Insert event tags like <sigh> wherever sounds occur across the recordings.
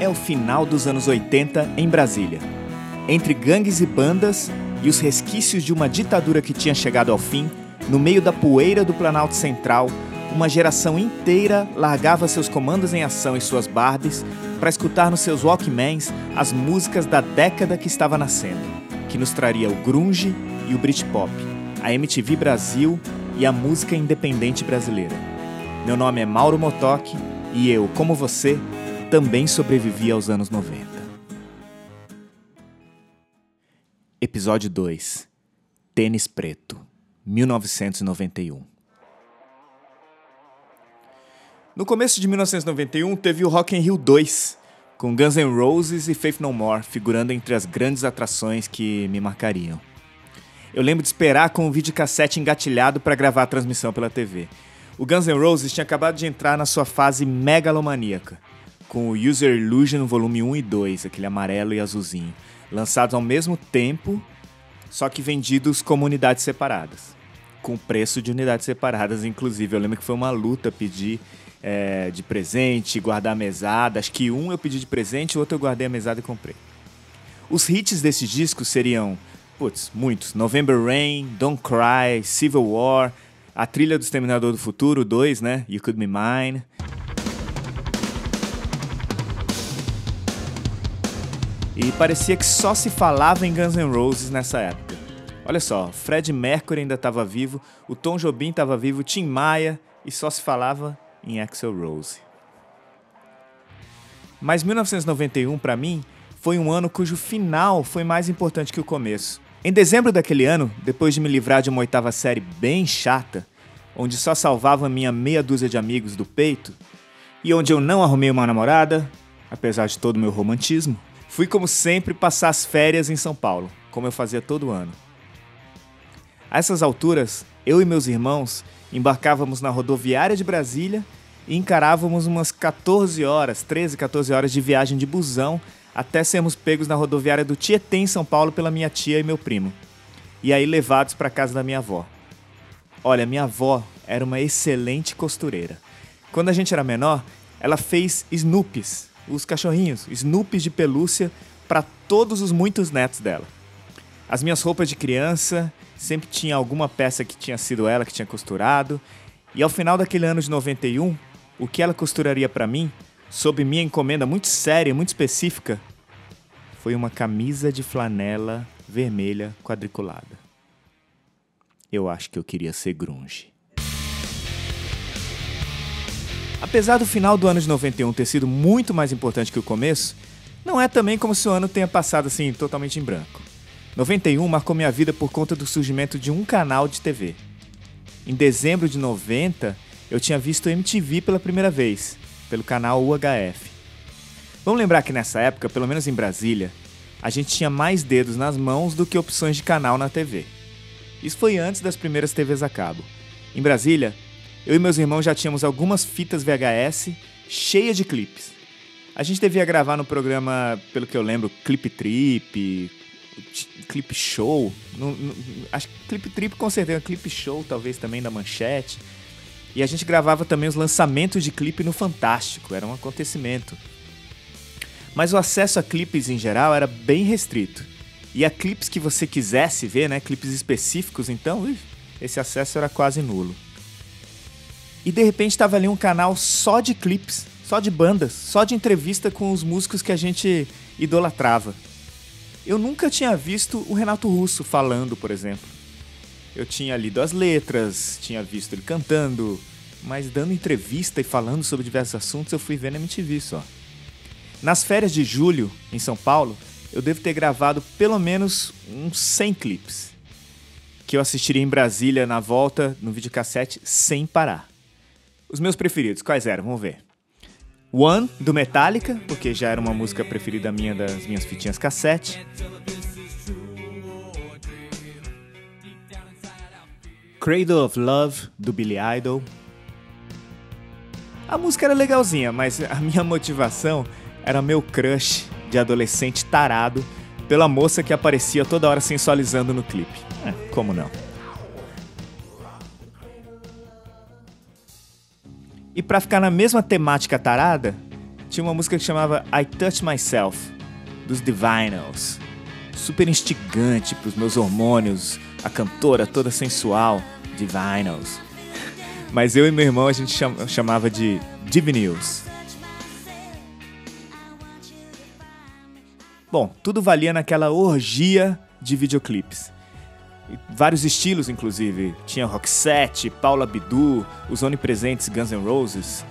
É o final dos anos 80 em Brasília. Entre gangues e bandas e os resquícios de uma ditadura que tinha chegado ao fim, no meio da poeira do Planalto Central, uma geração inteira largava seus comandos em ação e suas Barbies para escutar nos seus Walkmans as músicas da década que estava nascendo, que nos traria o grunge e o Britpop, a MTV Brasil e a música independente brasileira. Meu nome é Mauro Motoc e eu, como você, também sobrevivi aos anos 90. Episódio 2 Tênis Preto, 1991. No começo de 1991 teve o Rock in Rio 2, com Guns N' Roses e Faith No More figurando entre as grandes atrações que me marcariam. Eu lembro de esperar com o videocassete engatilhado para gravar a transmissão pela TV. O Guns N' Roses tinha acabado de entrar na sua fase megalomaníaca, com o User Illusion volume 1 e 2, aquele amarelo e azulzinho, lançados ao mesmo tempo, só que vendidos como unidades separadas, com preço de unidades separadas, inclusive. Eu lembro que foi uma luta pedir é, de presente, guardar a mesada. Acho que um eu pedi de presente, o outro eu guardei a mesada e comprei. Os hits desses discos seriam Putz, muitos. November Rain, Don't Cry, Civil War, a trilha do Exterminador do Futuro 2, né? You Could Be Mine. E parecia que só se falava em Guns N' Roses nessa época. Olha só, Fred Mercury ainda estava vivo, o Tom Jobim estava vivo, Tim Maia e só se falava em Axel Rose. Mas 1991 para mim foi um ano cujo final foi mais importante que o começo. Em dezembro daquele ano, depois de me livrar de uma oitava série bem chata, onde só salvava minha meia dúzia de amigos do peito, e onde eu não arrumei uma namorada, apesar de todo o meu romantismo, fui como sempre passar as férias em São Paulo, como eu fazia todo ano. A essas alturas, eu e meus irmãos embarcávamos na rodoviária de Brasília e encarávamos umas 14 horas, 13, 14 horas de viagem de busão até sermos pegos na rodoviária do Tietê em São Paulo pela minha tia e meu primo. E aí levados para casa da minha avó. Olha, minha avó era uma excelente costureira. Quando a gente era menor, ela fez Snoopies, os cachorrinhos, Snoopies de pelúcia para todos os muitos netos dela. As minhas roupas de criança sempre tinha alguma peça que tinha sido ela que tinha costurado. E ao final daquele ano de 91, o que ela costuraria para mim sob minha encomenda muito séria, muito específica, foi uma camisa de flanela vermelha quadriculada. Eu acho que eu queria ser grunge. Apesar do final do ano de 91 ter sido muito mais importante que o começo, não é também como se o ano tenha passado assim totalmente em branco. 91 marcou minha vida por conta do surgimento de um canal de TV. Em dezembro de 90, eu tinha visto MTV pela primeira vez pelo canal UHF. Vamos lembrar que nessa época, pelo menos em Brasília, a gente tinha mais dedos nas mãos do que opções de canal na TV. Isso foi antes das primeiras TVs a cabo. Em Brasília, eu e meus irmãos já tínhamos algumas fitas VHS cheias de clipes. A gente devia gravar no programa, pelo que eu lembro, Clip Trip, Clip Show. No, no, acho que Clip Trip com certeza, Clip Show talvez também da Manchete. E a gente gravava também os lançamentos de clipe no Fantástico, era um acontecimento. Mas o acesso a clipes em geral era bem restrito. E a clipes que você quisesse ver, né, clipes específicos, então, esse acesso era quase nulo. E de repente estava ali um canal só de clipes, só de bandas, só de entrevista com os músicos que a gente idolatrava. Eu nunca tinha visto o Renato Russo falando, por exemplo. Eu tinha lido as letras, tinha visto ele cantando, mas dando entrevista e falando sobre diversos assuntos eu fui ver na MTV só. Nas férias de julho, em São Paulo, eu devo ter gravado pelo menos uns 100 clipes, que eu assistiria em Brasília na volta no videocassete sem parar. Os meus preferidos, quais eram? Vamos ver. One, do Metallica, porque já era uma música preferida minha das minhas fitinhas cassete. Cradle of Love, do Billy Idol. A música era legalzinha, mas a minha motivação era meu crush de adolescente tarado pela moça que aparecia toda hora sensualizando no clipe. É, como não? E para ficar na mesma temática tarada, tinha uma música que chamava I Touch Myself, dos Divinyls. Super instigante pros meus hormônios, a cantora toda sensual, Divinyls. Mas eu e meu irmão a gente chamava de Divinyls. Bom, tudo valia naquela orgia de videoclipes. Vários estilos, inclusive. Tinha Roxette, Paula Abdul, os onipresentes Guns N' Roses,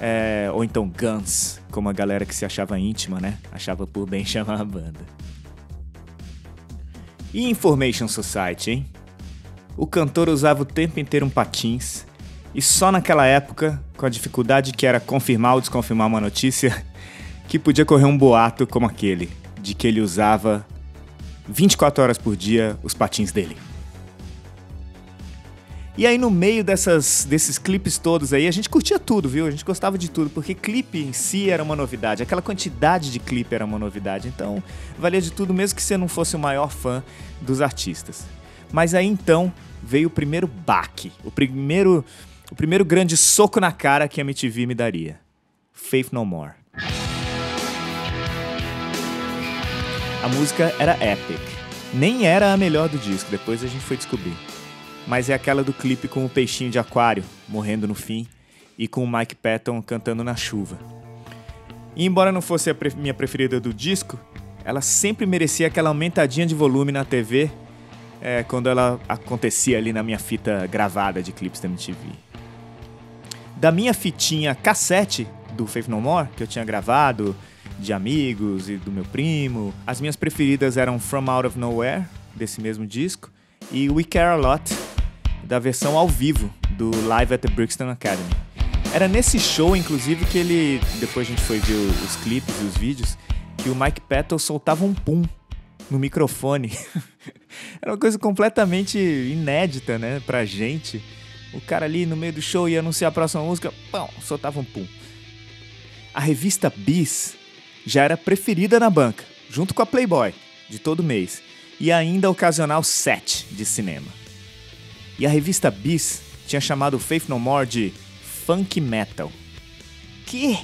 é, ou então Guns, como a galera que se achava íntima, né? Achava por bem <laughs> chamar a banda. E Information Society, hein? O cantor usava o tempo inteiro um patins, e só naquela época, com a dificuldade que era confirmar ou desconfirmar uma notícia, <laughs> que podia correr um boato como aquele, de que ele usava 24 horas por dia os patins dele. E aí no meio dessas, desses clipes todos aí, a gente curtia tudo, viu? A gente gostava de tudo, porque clipe em si era uma novidade, aquela quantidade de clipe era uma novidade, então valia de tudo mesmo que você não fosse o maior fã dos artistas. Mas aí então veio o primeiro baque, o primeiro, o primeiro grande soco na cara que a MTV me daria. Faith No More. A música era epic. Nem era a melhor do disco, depois a gente foi descobrir. Mas é aquela do clipe com o peixinho de aquário morrendo no fim e com o Mike Patton cantando na chuva. E embora não fosse a pre minha preferida do disco, ela sempre merecia aquela aumentadinha de volume na TV é, quando ela acontecia ali na minha fita gravada de clipes da MTV. Da minha fitinha cassete do Faith No More, que eu tinha gravado, de amigos e do meu primo. As minhas preferidas eram From Out of Nowhere, desse mesmo disco, e We Care a Lot, da versão ao vivo do Live at the Brixton Academy. Era nesse show, inclusive, que ele. Depois a gente foi ver os clipes e os vídeos, que o Mike Patton soltava um pum no microfone. <laughs> Era uma coisa completamente inédita, né, pra gente. O cara ali no meio do show ia anunciar a próxima música, pão, soltava um pum. A revista Bis já era preferida na banca, junto com a Playboy, de todo mês, e ainda ocasional set de cinema. E a revista Bis tinha chamado Faith No More de Funk Metal. Que?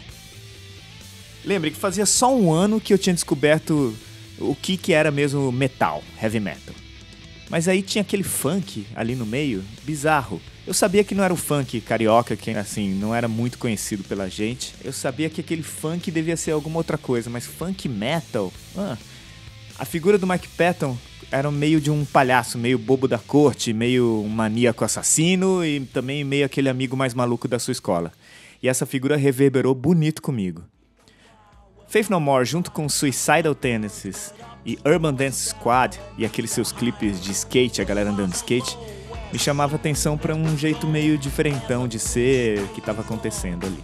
Lembre que fazia só um ano que eu tinha descoberto o que, que era mesmo metal, heavy metal. Mas aí tinha aquele funk ali no meio, bizarro. Eu sabia que não era o funk carioca, que assim, não era muito conhecido pela gente. Eu sabia que aquele funk devia ser alguma outra coisa, mas funk metal? Ah. A figura do Mike Patton era meio de um palhaço, meio bobo da corte, meio um maníaco assassino e também meio aquele amigo mais maluco da sua escola. E essa figura reverberou bonito comigo. Faith No More, junto com Suicidal Tendencies e Urban Dance Squad e aqueles seus clipes de skate, a galera andando de skate, me chamava atenção para um jeito meio diferentão de ser que estava acontecendo ali.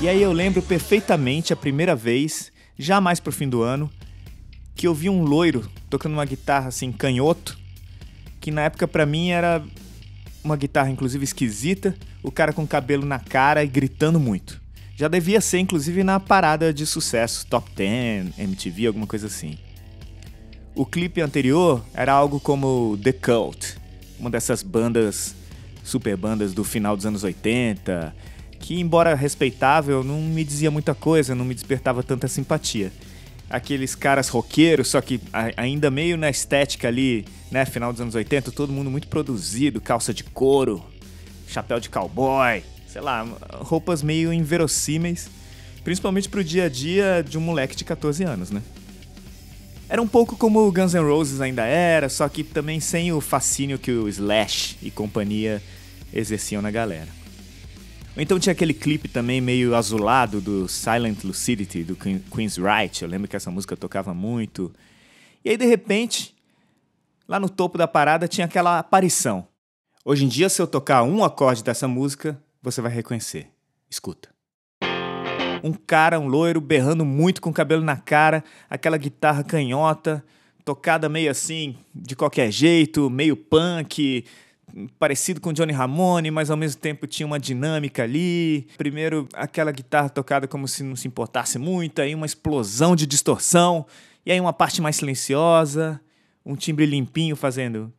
E aí eu lembro perfeitamente a primeira vez, já mais pro fim do ano, que eu vi um loiro tocando uma guitarra assim canhoto, que na época para mim era uma guitarra inclusive esquisita, o cara com cabelo na cara e gritando muito. Já devia ser, inclusive, na parada de sucesso, Top 10, MTV, alguma coisa assim. O clipe anterior era algo como The Cult, uma dessas bandas, super bandas do final dos anos 80, que, embora respeitável, não me dizia muita coisa, não me despertava tanta simpatia. Aqueles caras roqueiros, só que ainda meio na estética ali, né, final dos anos 80, todo mundo muito produzido, calça de couro, chapéu de cowboy, sei lá, roupas meio inverossímeis, principalmente pro dia a dia de um moleque de 14 anos, né? Era um pouco como o Guns N' Roses ainda era, só que também sem o fascínio que o Slash e companhia exerciam na galera. Então tinha aquele clipe também meio azulado do Silent Lucidity, do Queen's Right, eu lembro que essa música tocava muito. E aí, de repente, lá no topo da parada tinha aquela aparição. Hoje em dia, se eu tocar um acorde dessa música, você vai reconhecer. Escuta. Um cara, um loiro, berrando muito com o cabelo na cara, aquela guitarra canhota, tocada meio assim, de qualquer jeito, meio punk, parecido com Johnny Ramone, mas ao mesmo tempo tinha uma dinâmica ali. Primeiro, aquela guitarra tocada como se não se importasse muito, aí uma explosão de distorção, e aí uma parte mais silenciosa, um timbre limpinho fazendo.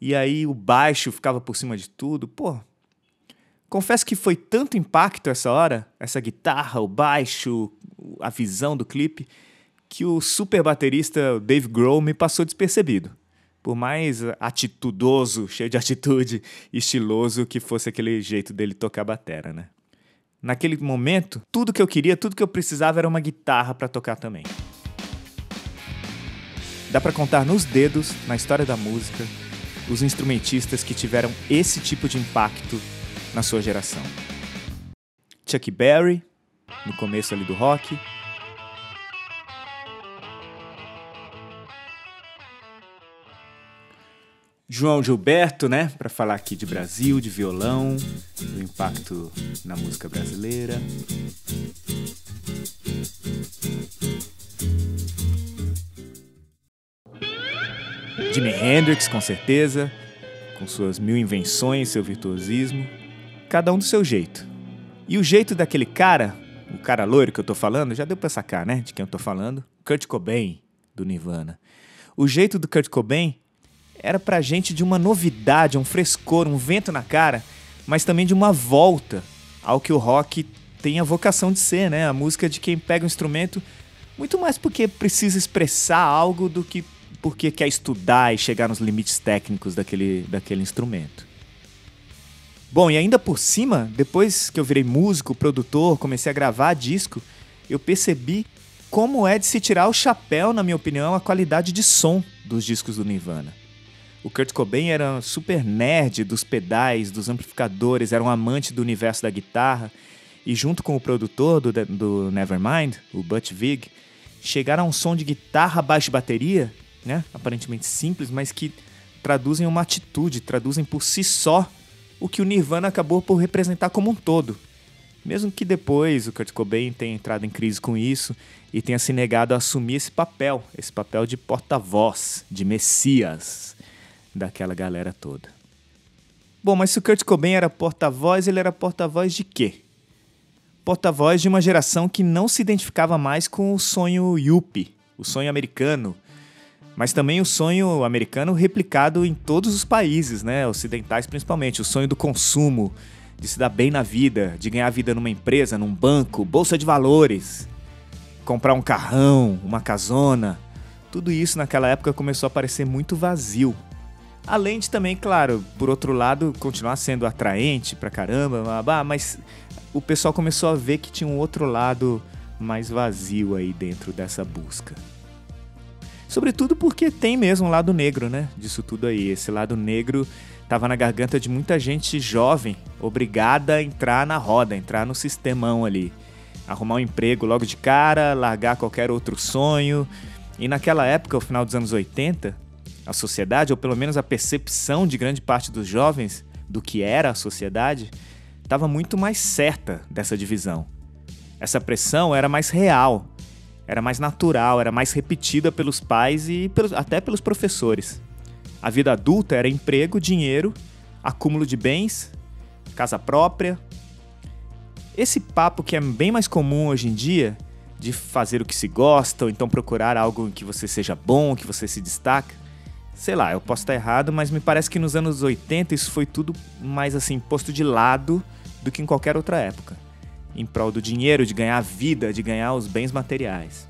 E aí o baixo ficava por cima de tudo. Pô, confesso que foi tanto impacto essa hora, essa guitarra, o baixo, a visão do clipe, que o super baterista Dave Grohl me passou despercebido. Por mais atitudoso, cheio de atitude, estiloso que fosse aquele jeito dele tocar batera, né? Naquele momento, tudo que eu queria, tudo que eu precisava era uma guitarra para tocar também. Dá para contar nos dedos, na história da música, os instrumentistas que tiveram esse tipo de impacto na sua geração. Chuck Berry, no começo ali do rock, João Gilberto, né, para falar aqui de Brasil, de violão, do impacto na música brasileira. Jimi Hendrix, com certeza, com suas mil invenções, seu virtuosismo, cada um do seu jeito. E o jeito daquele cara, o cara loiro que eu tô falando, já deu pra sacar, né, de quem eu tô falando? Kurt Cobain, do Nirvana. O jeito do Kurt Cobain era pra gente de uma novidade, um frescor, um vento na cara, mas também de uma volta ao que o rock tem a vocação de ser, né? A música de quem pega um instrumento muito mais porque precisa expressar algo do que porque quer estudar e chegar nos limites técnicos daquele, daquele instrumento. Bom, e ainda por cima, depois que eu virei músico, produtor, comecei a gravar disco, eu percebi como é de se tirar o chapéu, na minha opinião, a qualidade de som dos discos do Nirvana. O Kurt Cobain era super nerd dos pedais, dos amplificadores, era um amante do universo da guitarra. E junto com o produtor do, do Nevermind, o Butch Vig, chegaram a um som de guitarra, baixo e bateria, né? aparentemente simples, mas que traduzem uma atitude, traduzem por si só o que o Nirvana acabou por representar como um todo. Mesmo que depois o Kurt Cobain tenha entrado em crise com isso e tenha se negado a assumir esse papel, esse papel de porta-voz, de messias, daquela galera toda. Bom, mas se o Kurt Cobain era porta-voz, ele era porta-voz de quê? Porta-voz de uma geração que não se identificava mais com o sonho yuppie, o sonho americano, mas também o sonho americano replicado em todos os países, né, ocidentais principalmente, o sonho do consumo, de se dar bem na vida, de ganhar vida numa empresa, num banco, bolsa de valores, comprar um carrão, uma casona. Tudo isso naquela época começou a parecer muito vazio Além de também, claro, por outro lado, continuar sendo atraente pra caramba, mas o pessoal começou a ver que tinha um outro lado mais vazio aí dentro dessa busca. Sobretudo porque tem mesmo um lado negro, né? Disso tudo aí. Esse lado negro estava na garganta de muita gente jovem, obrigada a entrar na roda, entrar no sistemão ali. Arrumar um emprego logo de cara, largar qualquer outro sonho. E naquela época, o final dos anos 80, a sociedade, ou pelo menos a percepção de grande parte dos jovens do que era a sociedade, estava muito mais certa dessa divisão. Essa pressão era mais real, era mais natural, era mais repetida pelos pais e pelos, até pelos professores. A vida adulta era emprego, dinheiro, acúmulo de bens, casa própria. Esse papo que é bem mais comum hoje em dia, de fazer o que se gosta, ou então procurar algo em que você seja bom, que você se destaca, sei lá, eu posso estar errado, mas me parece que nos anos 80 isso foi tudo mais assim, posto de lado do que em qualquer outra época. Em prol do dinheiro, de ganhar a vida, de ganhar os bens materiais.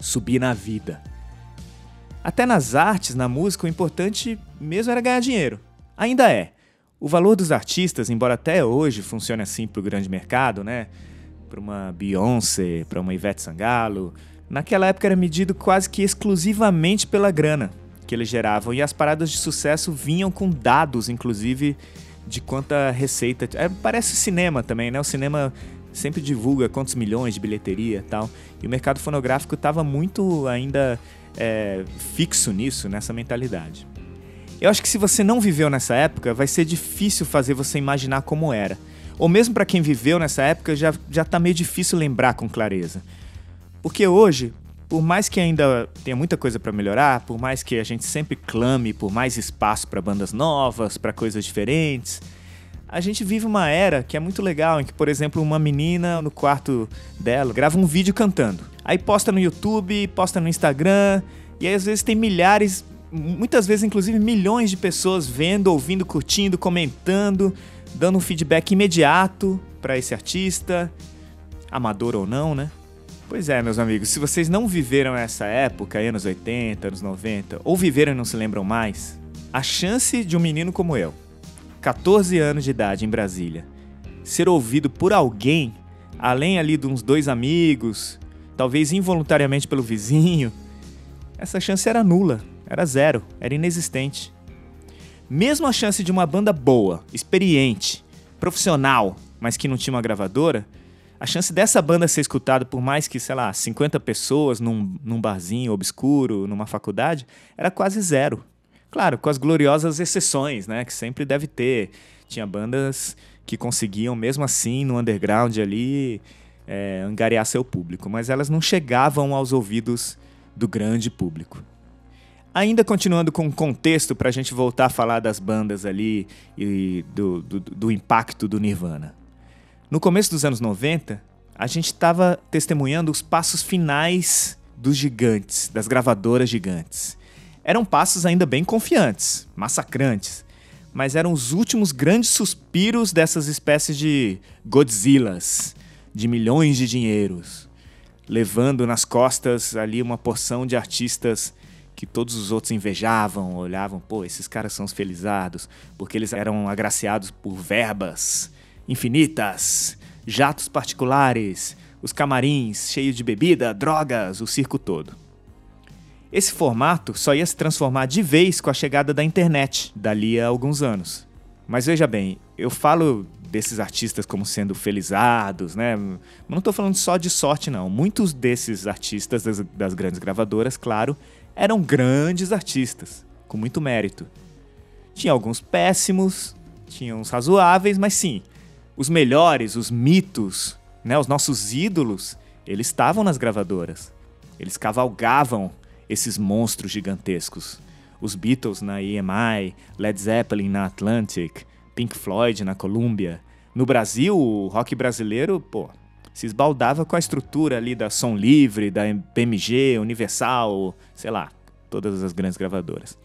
Subir na vida. Até nas artes, na música, o importante mesmo era ganhar dinheiro. Ainda é. O valor dos artistas, embora até hoje funcione assim para o grande mercado, né? Para uma Beyoncé, para uma Ivete Sangalo, naquela época era medido quase que exclusivamente pela grana que eles geravam. E as paradas de sucesso vinham com dados, inclusive, de quanta receita. É, parece cinema também, né? O cinema sempre divulga quantos milhões de bilheteria e tal. E o mercado fonográfico estava muito ainda é, fixo nisso, nessa mentalidade. Eu acho que se você não viveu nessa época, vai ser difícil fazer você imaginar como era. Ou mesmo para quem viveu nessa época, já, já tá meio difícil lembrar com clareza. Porque hoje, por mais que ainda tenha muita coisa para melhorar, por mais que a gente sempre clame por mais espaço para bandas novas, para coisas diferentes, a gente vive uma era que é muito legal, em que, por exemplo, uma menina no quarto dela grava um vídeo cantando. Aí posta no YouTube, posta no Instagram, E aí às vezes tem milhares, muitas vezes inclusive milhões de pessoas vendo, ouvindo, curtindo, comentando, dando um feedback imediato para esse artista, amador ou não, né? Pois é, meus amigos, se vocês não viveram essa época, anos 80, anos 90, ou viveram e não se lembram mais, a chance de um menino como eu, 14 anos de idade em Brasília, ser ouvido por alguém, além ali de uns dois amigos, talvez involuntariamente pelo vizinho, essa chance era nula, era zero, era inexistente. Mesmo a chance de uma banda boa, experiente, profissional, mas que não tinha uma gravadora, a chance dessa banda ser escutada por mais que, sei lá, 50 pessoas num, num barzinho obscuro, numa faculdade, era quase zero. Claro, com as gloriosas exceções, né? Que sempre deve ter. Tinha bandas que conseguiam, mesmo assim, no underground ali, é, angariar seu público, mas elas não chegavam aos ouvidos do grande público. Ainda continuando com o contexto para a gente voltar a falar das bandas ali e do, do, do impacto do Nirvana. No começo dos anos 90, a gente estava testemunhando os passos finais dos gigantes, das gravadoras gigantes. Eram passos ainda bem confiantes, massacrantes, mas eram os últimos grandes suspiros dessas espécies de Godzillas, de milhões de dinheiros, levando nas costas ali uma porção de artistas que todos os outros invejavam, olhavam, pô, esses caras são os felizados, porque eles eram agraciados por verbas infinitas, jatos particulares, os camarins cheios de bebida, drogas, o circo todo. Esse formato só ia se transformar de vez com a chegada da internet, dali a alguns anos. Mas veja bem, eu falo desses artistas como sendo felizados, né? Não estou falando só de sorte, não. Muitos desses artistas das, das grandes gravadoras, claro, eram grandes artistas, com muito mérito. Tinha alguns péssimos, tinha uns razoáveis, mas sim, os melhores, os mitos, né, os nossos ídolos, eles estavam nas gravadoras. Eles cavalgavam esses monstros gigantescos. Os Beatles na EMI, Led Zeppelin na Atlantic, Pink Floyd na Columbia. No Brasil, o rock brasileiro, pô, se esbaldava com a estrutura ali da Som Livre, da BMG, Universal, sei lá, todas as grandes gravadoras.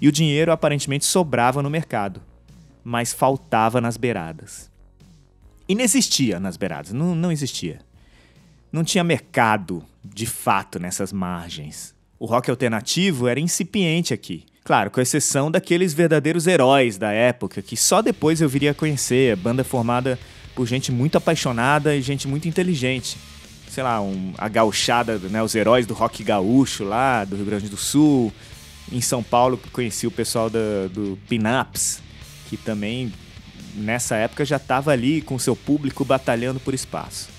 E o dinheiro aparentemente sobrava no mercado, mas faltava nas beiradas inexistia nas beiradas, não, não existia. Não tinha mercado, de fato, nessas margens. O rock alternativo era incipiente aqui. Claro, com exceção daqueles verdadeiros heróis da época, que só depois eu viria a conhecer, banda formada por gente muito apaixonada e gente muito inteligente. Sei lá, um, a gauchada, né, os heróis do rock gaúcho lá, do Rio Grande do Sul. Em São Paulo, conheci o pessoal do Pinaps, que também nessa época já estava ali com seu público batalhando por espaço.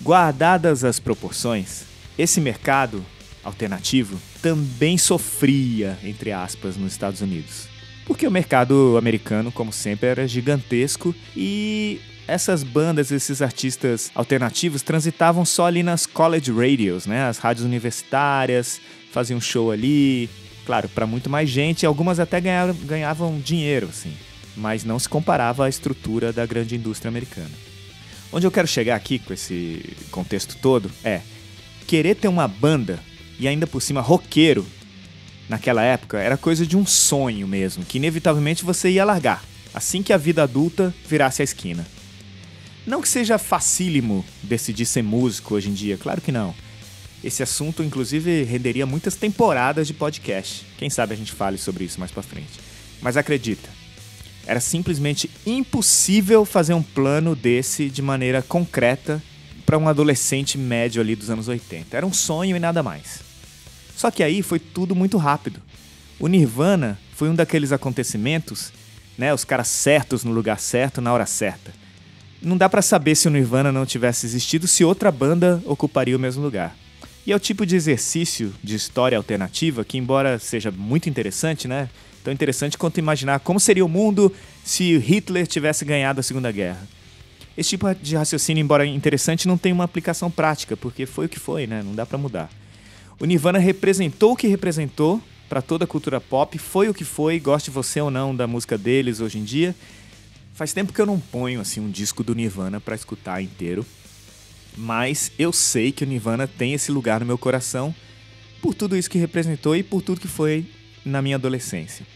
Guardadas as proporções, esse mercado alternativo também sofria, entre aspas, nos Estados Unidos. Porque o mercado americano, como sempre, era gigantesco e essas bandas, esses artistas alternativos transitavam só ali nas college radios, né? As rádios universitárias, faziam show ali. Claro, para muito mais gente, algumas até ganhavam, ganhavam dinheiro, assim mas não se comparava à estrutura da grande indústria americana. Onde eu quero chegar aqui com esse contexto todo é querer ter uma banda e ainda por cima roqueiro naquela época era coisa de um sonho mesmo, que inevitavelmente você ia largar assim que a vida adulta virasse a esquina. Não que seja facílimo decidir ser músico hoje em dia, claro que não. Esse assunto, inclusive, renderia muitas temporadas de podcast. Quem sabe a gente fale sobre isso mais pra frente. Mas acredita, era simplesmente impossível fazer um plano desse de maneira concreta para um adolescente médio ali dos anos 80. Era um sonho e nada mais. Só que aí foi tudo muito rápido. O Nirvana foi um daqueles acontecimentos, né, os caras certos no lugar certo na hora certa. Não dá para saber se o Nirvana não tivesse existido se outra banda ocuparia o mesmo lugar. E é o tipo de exercício de história alternativa que, embora seja muito interessante, né, tão interessante quanto imaginar como seria o mundo se Hitler tivesse ganhado a Segunda Guerra. Esse tipo de raciocínio, embora interessante, não tem uma aplicação prática, porque foi o que foi, né? Não dá para mudar. O Nirvana representou o que representou para toda a cultura pop, foi o que foi, goste você ou não da música deles hoje em dia. Faz tempo que eu não ponho assim um disco do Nirvana para escutar inteiro, mas eu sei que o Nirvana tem esse lugar no meu coração por tudo isso que representou e por tudo que foi na minha adolescência.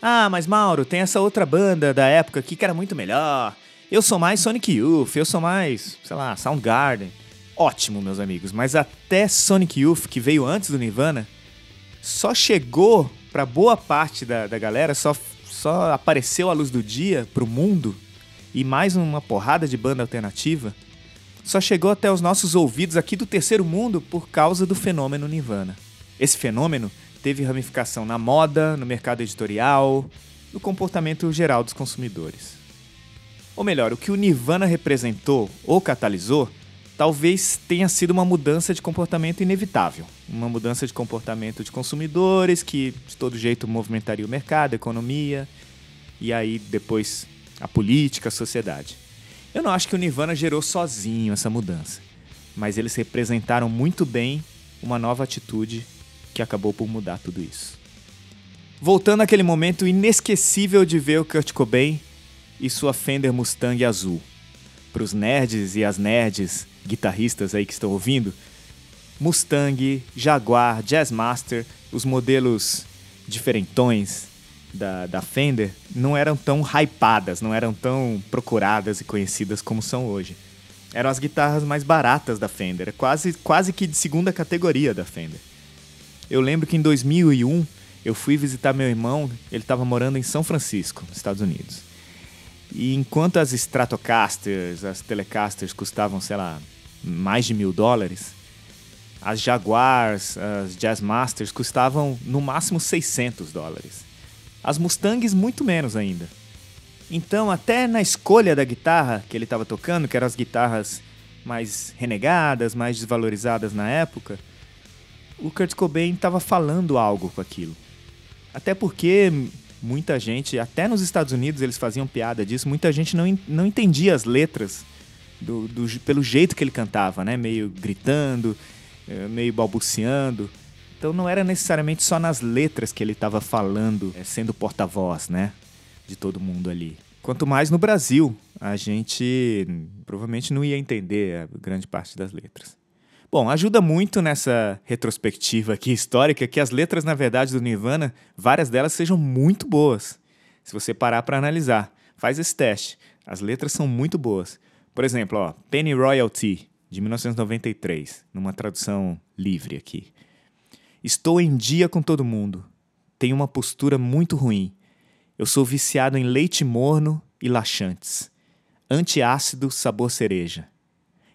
Ah, mas Mauro, tem essa outra banda da época aqui que era muito melhor. Eu sou mais Sonic Youth, eu sou mais, sei lá, Soundgarden. Ótimo, meus amigos, mas até Sonic Youth, que veio antes do Nirvana, só chegou para boa parte da, da galera, só, só apareceu à luz do dia pro mundo e mais uma porrada de banda alternativa, só chegou até os nossos ouvidos aqui do terceiro mundo por causa do fenômeno Nirvana. Esse fenômeno teve ramificação na moda, no mercado editorial, no comportamento geral dos consumidores. Ou melhor, o que o Nirvana representou ou catalisou talvez tenha sido uma mudança de comportamento inevitável. Uma mudança de comportamento de consumidores que de todo jeito movimentaria o mercado, a economia e aí depois a política, a sociedade. Eu não acho que o Nirvana gerou sozinho essa mudança, mas eles representaram muito bem uma nova atitude que acabou por mudar tudo isso. Voltando àquele momento inesquecível de ver o Kurt Cobain e sua Fender Mustang azul. Para os nerds e as nerds, guitarristas aí que estão ouvindo, Mustang, Jaguar, Jazzmaster, os modelos diferentões da, da Fender não eram tão hypadas, não eram tão procuradas e conhecidas como são hoje. Eram as guitarras mais baratas da Fender, quase, quase que de segunda categoria da Fender. Eu lembro que em 2001 eu fui visitar meu irmão, ele estava morando em São Francisco, Estados Unidos. E enquanto as Stratocasters, as Telecasters custavam, sei lá, mais de mil dólares, as Jaguars, as Jazzmasters custavam no máximo 600 dólares. As Mustangs, muito menos ainda. Então, até na escolha da guitarra que ele estava tocando, que eram as guitarras mais renegadas, mais desvalorizadas na época, o Kurt Cobain estava falando algo com aquilo. Até porque muita gente, até nos Estados Unidos eles faziam piada disso, muita gente não, não entendia as letras do, do, pelo jeito que ele cantava, né? Meio gritando, eh, meio balbuciando. Então não era necessariamente só nas letras que ele estava falando, eh, sendo porta-voz, né? De todo mundo ali. Quanto mais no Brasil, a gente provavelmente não ia entender a grande parte das letras. Bom, ajuda muito nessa retrospectiva aqui histórica que as letras, na verdade, do Nirvana, várias delas sejam muito boas. Se você parar para analisar, faz esse teste. As letras são muito boas. Por exemplo, ó, Penny Royalty, de 1993, numa tradução livre aqui. Estou em dia com todo mundo. Tenho uma postura muito ruim. Eu sou viciado em leite morno e laxantes. Antiácido sabor cereja.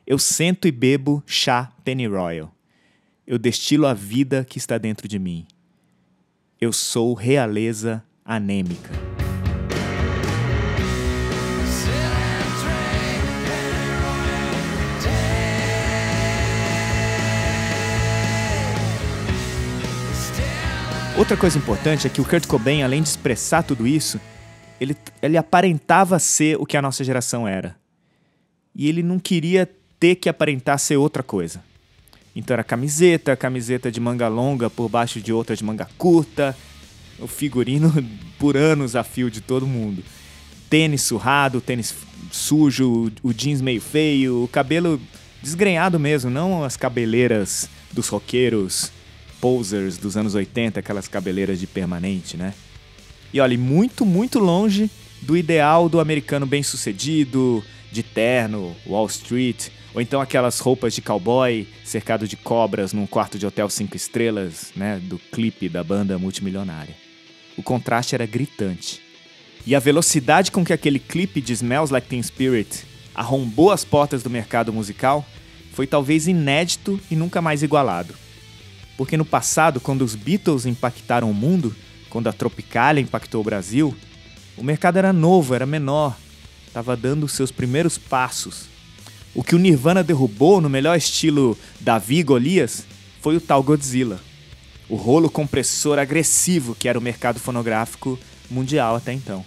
Eu sento e bebo chá Pennyroyal. Eu destilo a vida que está dentro de mim. Eu sou realeza anêmica. Outra coisa importante é que o Kurt Cobain, além de expressar tudo isso, ele, ele aparentava ser o que a nossa geração era. E ele não queria ter que aparentar ser outra coisa. Então era camiseta, camiseta de manga longa por baixo de outra de manga curta, o figurino <laughs> por anos a fio de todo mundo. Tênis surrado, tênis sujo, o jeans meio feio, o cabelo desgrenhado mesmo, não as cabeleiras dos roqueiros posers dos anos 80, aquelas cabeleiras de permanente, né? E olha, muito, muito longe do ideal do americano bem-sucedido, de terno, Wall Street, ou então aquelas roupas de cowboy cercado de cobras num quarto de hotel cinco estrelas, né, do clipe da banda multimilionária. O contraste era gritante. E a velocidade com que aquele clipe de Smells Like Teen Spirit arrombou as portas do mercado musical foi talvez inédito e nunca mais igualado. Porque no passado, quando os Beatles impactaram o mundo, quando a Tropicália impactou o Brasil, o mercado era novo, era menor, estava dando seus primeiros passos. O que o Nirvana derrubou no melhor estilo Davi Golias foi o tal Godzilla. O rolo compressor agressivo que era o mercado fonográfico mundial até então.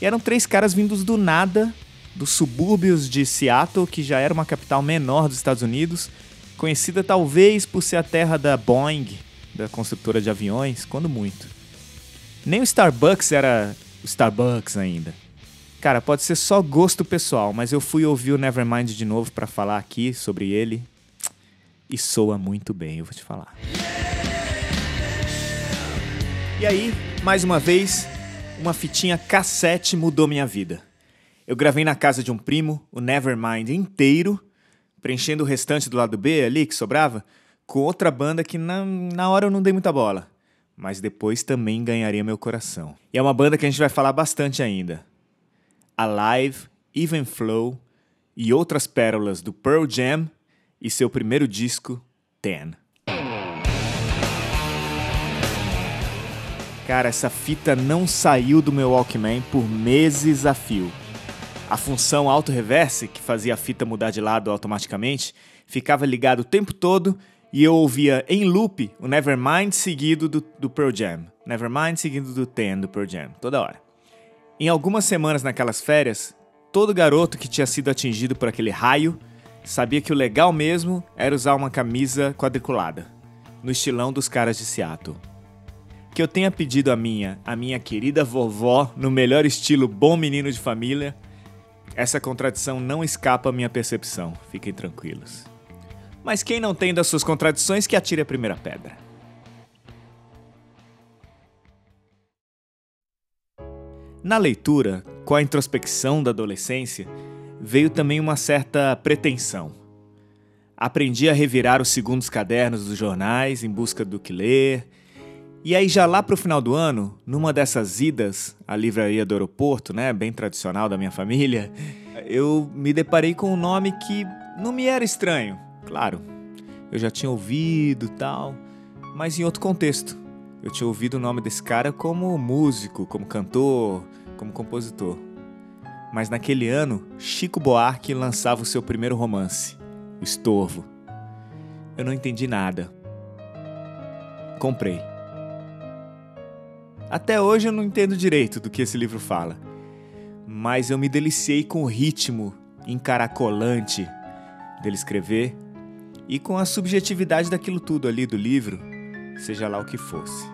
E eram três caras vindos do nada, dos subúrbios de Seattle, que já era uma capital menor dos Estados Unidos, conhecida talvez por ser a terra da Boeing, da construtora de aviões, quando muito. Nem o Starbucks era o Starbucks ainda. Cara, pode ser só gosto pessoal, mas eu fui ouvir o Nevermind de novo para falar aqui sobre ele. E soa muito bem, eu vou te falar. E aí, mais uma vez, uma fitinha cassete mudou minha vida. Eu gravei na casa de um primo o Nevermind inteiro, preenchendo o restante do lado B ali que sobrava, com outra banda que na, na hora eu não dei muita bola, mas depois também ganharia meu coração. E é uma banda que a gente vai falar bastante ainda. Alive, Even Flow e outras pérolas do Pearl Jam e seu primeiro disco, Ten. Cara, essa fita não saiu do meu Walkman por meses a fio. A função auto-reverse, que fazia a fita mudar de lado automaticamente, ficava ligado o tempo todo e eu ouvia em loop o Nevermind seguido do, do Pearl Jam. Nevermind seguido do Ten do Pearl Jam, toda hora. Em algumas semanas naquelas férias, todo garoto que tinha sido atingido por aquele raio sabia que o legal mesmo era usar uma camisa quadriculada, no estilão dos caras de Seattle que eu tenha pedido a minha, a minha querida vovó, no melhor estilo bom menino de família, essa contradição não escapa à minha percepção, fiquem tranquilos. Mas quem não tem das suas contradições, que atire a primeira pedra. Na leitura, com a introspecção da adolescência, veio também uma certa pretensão. Aprendi a revirar os segundos cadernos dos jornais em busca do que ler e aí, já lá pro final do ano, numa dessas idas à livraria do aeroporto, né, bem tradicional da minha família, eu me deparei com um nome que não me era estranho. Claro, eu já tinha ouvido tal, mas em outro contexto. Eu tinha ouvido o nome desse cara como músico, como cantor, como compositor. Mas naquele ano, Chico Buarque lançava o seu primeiro romance, O Estorvo. Eu não entendi nada. Comprei. Até hoje eu não entendo direito do que esse livro fala, mas eu me deliciei com o ritmo encaracolante dele escrever e com a subjetividade daquilo tudo ali do livro, seja lá o que fosse.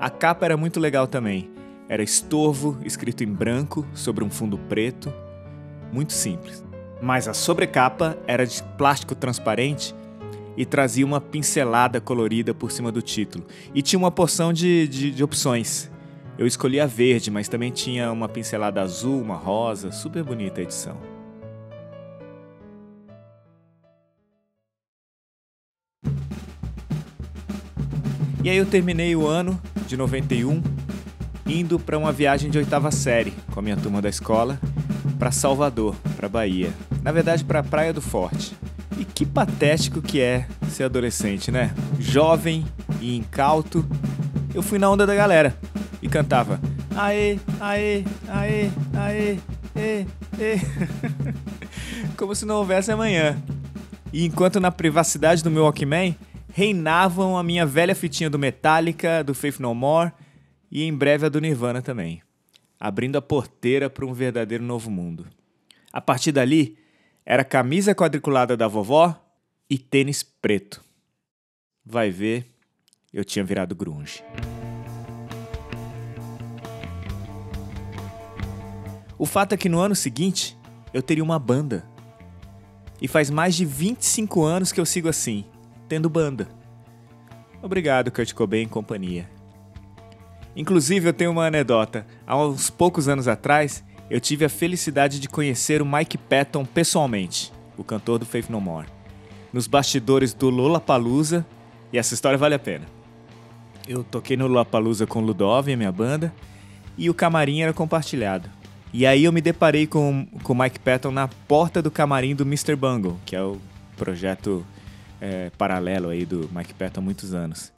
A capa era muito legal também. Era estorvo escrito em branco sobre um fundo preto, muito simples. Mas a sobrecapa era de plástico transparente e trazia uma pincelada colorida por cima do título. E tinha uma porção de, de, de opções. Eu escolhi a verde, mas também tinha uma pincelada azul, uma rosa, super bonita a edição. E aí eu terminei o ano de 91 indo para uma viagem de oitava série com a minha turma da escola para Salvador, para Bahia. Na verdade, para a Praia do Forte. E que patético que é ser adolescente, né? Jovem e incauto. Eu fui na onda da galera e cantava aê, aê, aê, aê, ê, ê. <laughs> Como se não houvesse amanhã. E enquanto na privacidade do meu Walkman reinavam a minha velha fitinha do Metallica, do Faith No More e em breve a do Nirvana também, abrindo a porteira para um verdadeiro novo mundo. A partir dali, era camisa quadriculada da vovó e tênis preto. Vai ver, eu tinha virado grunge. O fato é que no ano seguinte eu teria uma banda. E faz mais de 25 anos que eu sigo assim, tendo banda. Obrigado, Kurt Cobain e companhia. Inclusive, eu tenho uma anedota. Há uns poucos anos atrás, eu tive a felicidade de conhecer o Mike Patton pessoalmente, o cantor do Faith No More, nos bastidores do Lollapalooza, e essa história vale a pena. Eu toquei no Lollapalooza com o Ludov, a minha banda, e o camarim era compartilhado. E aí eu me deparei com o Mike Patton na porta do camarim do Mr. Bungle, que é o projeto é, paralelo aí do Mike Patton há muitos anos.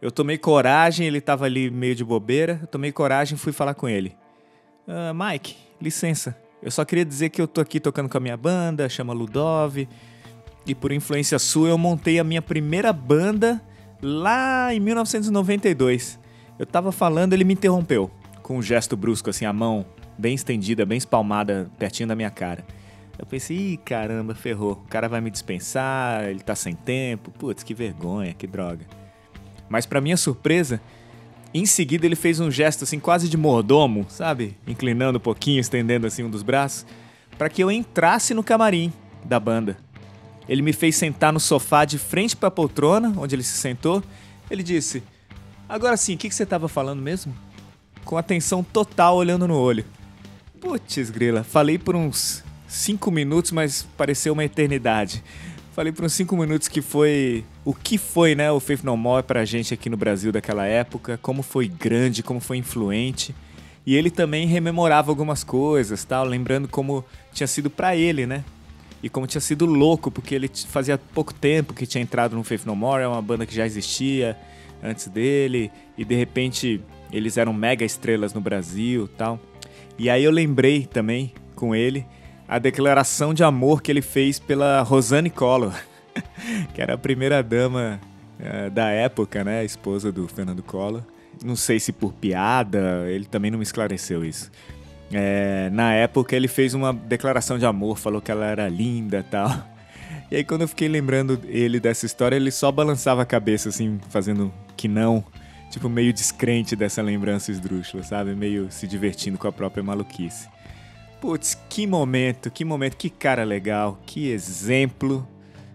Eu tomei coragem, ele estava ali meio de bobeira, eu tomei coragem e fui falar com ele. Uh, Mike, licença, eu só queria dizer que eu tô aqui tocando com a minha banda, chama Ludov, e por influência sua eu montei a minha primeira banda lá em 1992. Eu tava falando, ele me interrompeu, com um gesto brusco assim, a mão bem estendida, bem espalmada, pertinho da minha cara. Eu pensei, ih, caramba, ferrou. O cara vai me dispensar, ele tá sem tempo. Putz, que vergonha, que droga. Mas para minha surpresa, em seguida ele fez um gesto assim quase de mordomo, sabe? Inclinando um pouquinho, estendendo assim um dos braços, para que eu entrasse no camarim da banda. Ele me fez sentar no sofá de frente para a poltrona, onde ele se sentou. Ele disse: Agora sim, o que, que você estava falando mesmo? Com atenção total olhando no olho. Putz, grila, falei por uns cinco minutos, mas pareceu uma eternidade. Falei por uns cinco minutos que foi o que foi, né, o Faith No More pra gente aqui no Brasil daquela época, como foi grande, como foi influente. E ele também rememorava algumas coisas, tal, lembrando como tinha sido para ele, né? E como tinha sido louco, porque ele fazia pouco tempo que tinha entrado no Faith No More, é uma banda que já existia antes dele, e de repente eles eram mega estrelas no Brasil, tal. E aí eu lembrei também com ele a declaração de amor que ele fez pela Rosane Collor, <laughs> que era a primeira dama uh, da época, né, a esposa do Fernando Collor. Não sei se por piada, ele também não me esclareceu isso. É, na época ele fez uma declaração de amor, falou que ela era linda tal. E aí quando eu fiquei lembrando ele dessa história, ele só balançava a cabeça assim, fazendo que não. Tipo, meio descrente dessa lembrança esdrúxula, sabe? Meio se divertindo com a própria maluquice. Putz, que momento, que momento, que cara legal, que exemplo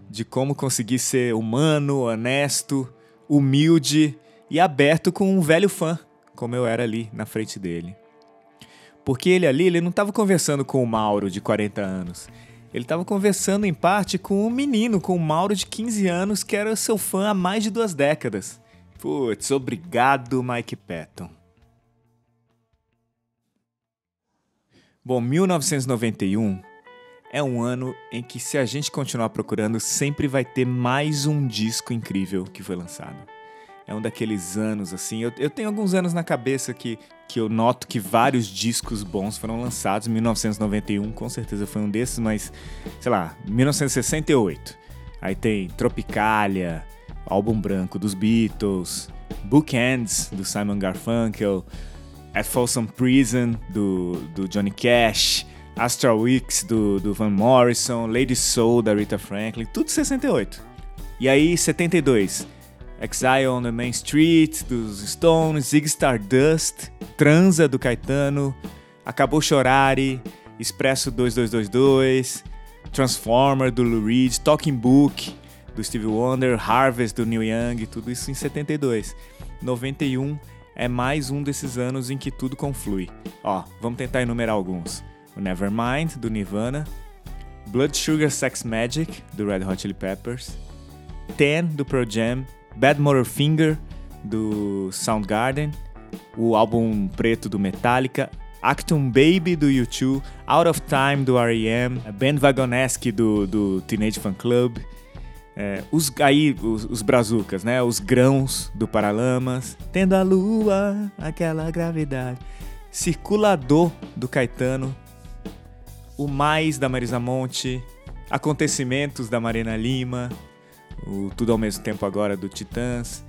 de como conseguir ser humano, honesto, humilde e aberto com um velho fã, como eu era ali na frente dele. Porque ele ali, ele não estava conversando com o Mauro de 40 anos. Ele estava conversando em parte com um menino, com o Mauro de 15 anos, que era seu fã há mais de duas décadas. Putz, obrigado, Mike Patton. Bom, 1991 é um ano em que, se a gente continuar procurando, sempre vai ter mais um disco incrível que foi lançado. É um daqueles anos, assim. Eu, eu tenho alguns anos na cabeça que, que eu noto que vários discos bons foram lançados. 1991, com certeza foi um desses, mas, sei lá, 1968. Aí tem Tropicalia, álbum branco dos Beatles, Bookends, do Simon Garfunkel. At Folsom Prison, do, do Johnny Cash, Astral Weeks, do, do Van Morrison, Lady Soul, da Rita Franklin, tudo 68. E aí, 72, Exile on the Main Street, dos Stones, Zig Stardust, Transa, do Caetano, Acabou Chorare, Expresso 2222, Transformer, do Lou Reed, Talking Book, do Stevie Wonder, Harvest, do Neil Young, tudo isso em 72. 91 é mais um desses anos em que tudo conflui. Ó, vamos tentar enumerar alguns. O Nevermind, do Nirvana, Blood Sugar Sex Magic, do Red Hot Chili Peppers, Ten, do Pearl Jam, Bad Motor Finger, do Soundgarden, o álbum preto do Metallica, Actum Baby, do U2, Out of Time, do R.E.M., Band Vagonesque, do, do Teenage Fan Club, é, os, aí, os, os brazucas, né? Os grãos do Paralamas. Tendo a lua, aquela gravidade. Circulador do Caetano. O Mais da Marisa Monte. Acontecimentos da Marina Lima. O Tudo ao mesmo tempo agora do Titãs.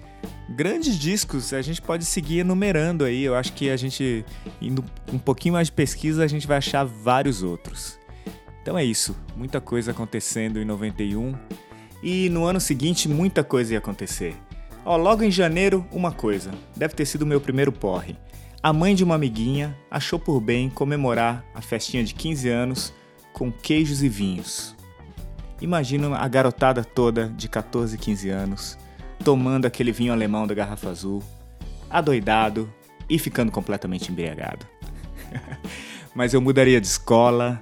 Grandes discos, a gente pode seguir enumerando aí. Eu acho que a gente, indo um pouquinho mais de pesquisa, a gente vai achar vários outros. Então é isso. Muita coisa acontecendo em 91 e no ano seguinte muita coisa ia acontecer. Ó, logo em janeiro, uma coisa. Deve ter sido o meu primeiro porre. A mãe de uma amiguinha achou por bem comemorar a festinha de 15 anos com queijos e vinhos. Imagina a garotada toda de 14, 15 anos tomando aquele vinho alemão da garrafa azul, adoidado e ficando completamente embriagado. <laughs> Mas eu mudaria de escola,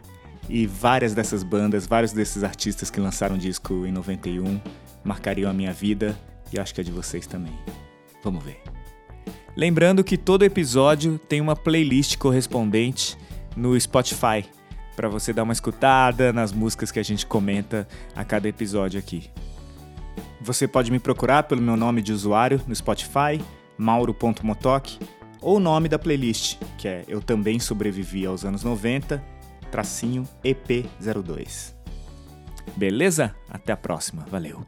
e várias dessas bandas, vários desses artistas que lançaram disco em 91 marcariam a minha vida e acho que a de vocês também. Vamos ver. Lembrando que todo episódio tem uma playlist correspondente no Spotify para você dar uma escutada nas músicas que a gente comenta a cada episódio aqui. Você pode me procurar pelo meu nome de usuário no Spotify, mauro.motok, ou o nome da playlist, que é Eu Também Sobrevivi aos Anos 90 tracinho EP02. Beleza? Até a próxima. Valeu.